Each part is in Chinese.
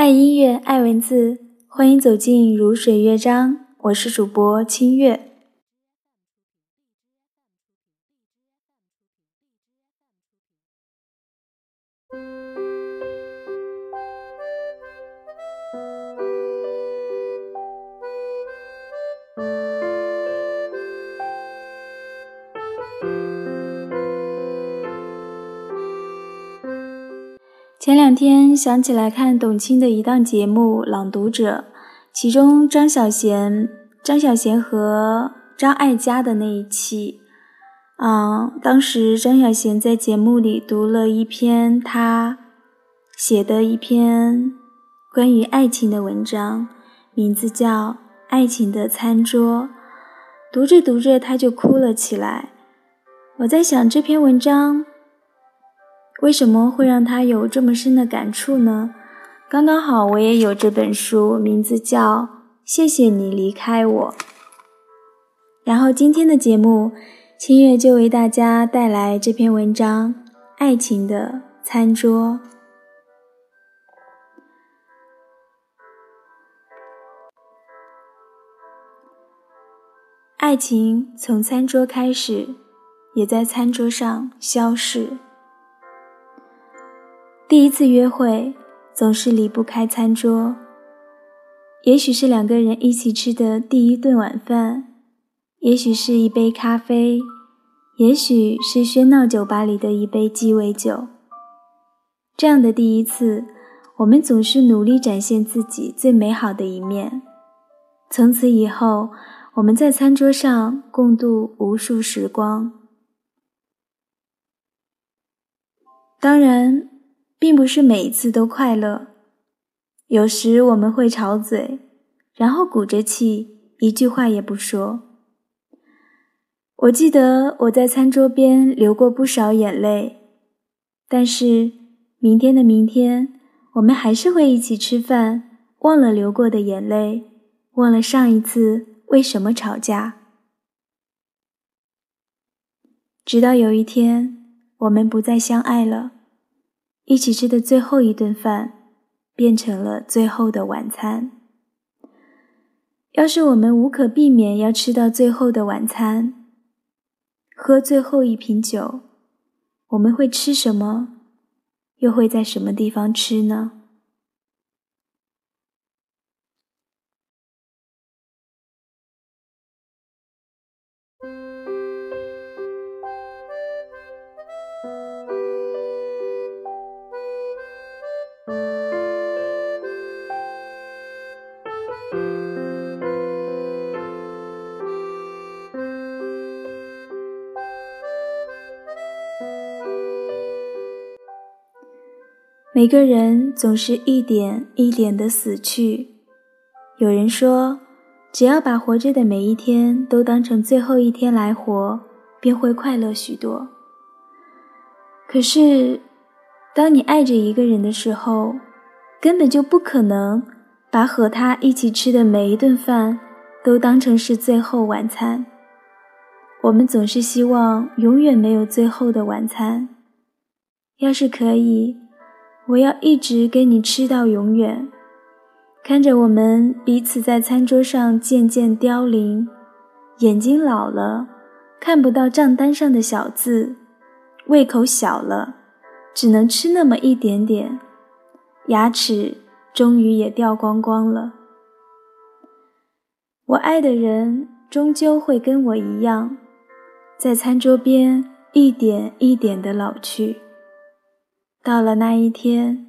爱音乐，爱文字，欢迎走进如水乐章。我是主播清月。前两天想起来看董卿的一档节目《朗读者》，其中张小娴、张小娴和张艾嘉的那一期，嗯，当时张小娴在节目里读了一篇她写的一篇关于爱情的文章，名字叫《爱情的餐桌》，读着读着她就哭了起来。我在想这篇文章。为什么会让他有这么深的感触呢？刚刚好，我也有这本书，名字叫《谢谢你离开我》。然后今天的节目，清月就为大家带来这篇文章《爱情的餐桌》。爱情从餐桌开始，也在餐桌上消逝。第一次约会总是离不开餐桌，也许是两个人一起吃的第一顿晚饭，也许是一杯咖啡，也许是喧闹酒吧里的一杯鸡尾酒。这样的第一次，我们总是努力展现自己最美好的一面。从此以后，我们在餐桌上共度无数时光。当然。并不是每一次都快乐，有时我们会吵嘴，然后鼓着气，一句话也不说。我记得我在餐桌边流过不少眼泪，但是明天的明天，我们还是会一起吃饭，忘了流过的眼泪，忘了上一次为什么吵架，直到有一天，我们不再相爱了。一起吃的最后一顿饭，变成了最后的晚餐。要是我们无可避免要吃到最后的晚餐，喝最后一瓶酒，我们会吃什么？又会在什么地方吃呢？每个人总是一点一点的死去。有人说，只要把活着的每一天都当成最后一天来活，便会快乐许多。可是，当你爱着一个人的时候，根本就不可能把和他一起吃的每一顿饭都当成是最后晚餐。我们总是希望永远没有最后的晚餐。要是可以。我要一直跟你吃到永远，看着我们彼此在餐桌上渐渐凋零，眼睛老了，看不到账单上的小字，胃口小了，只能吃那么一点点，牙齿终于也掉光光了。我爱的人终究会跟我一样，在餐桌边一点一点的老去。到了那一天，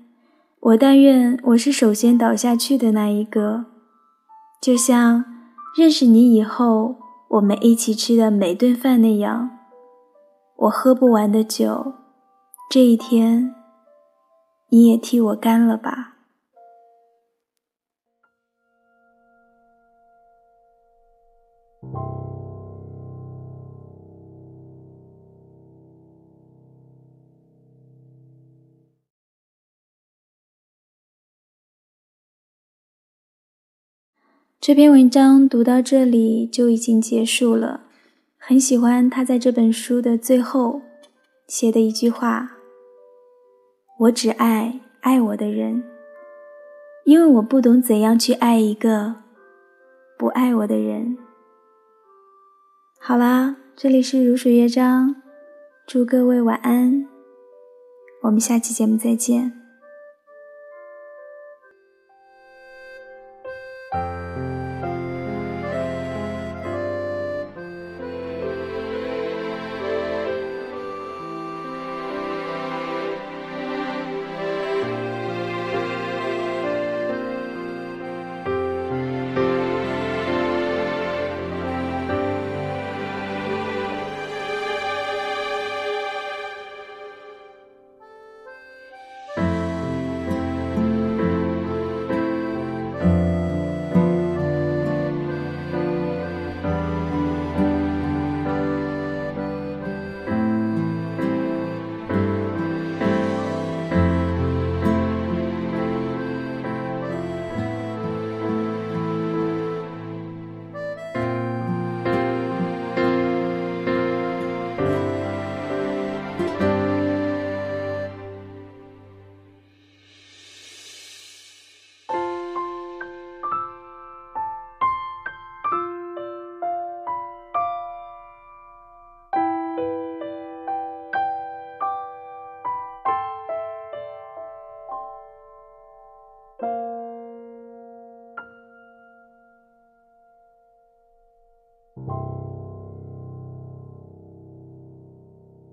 我但愿我是首先倒下去的那一个，就像认识你以后我们一起吃的每顿饭那样。我喝不完的酒，这一天你也替我干了吧。这篇文章读到这里就已经结束了。很喜欢他在这本书的最后写的一句话：“我只爱爱我的人。”因为我不懂怎样去爱一个不爱我的人。好啦，这里是如水乐章，祝各位晚安，我们下期节目再见。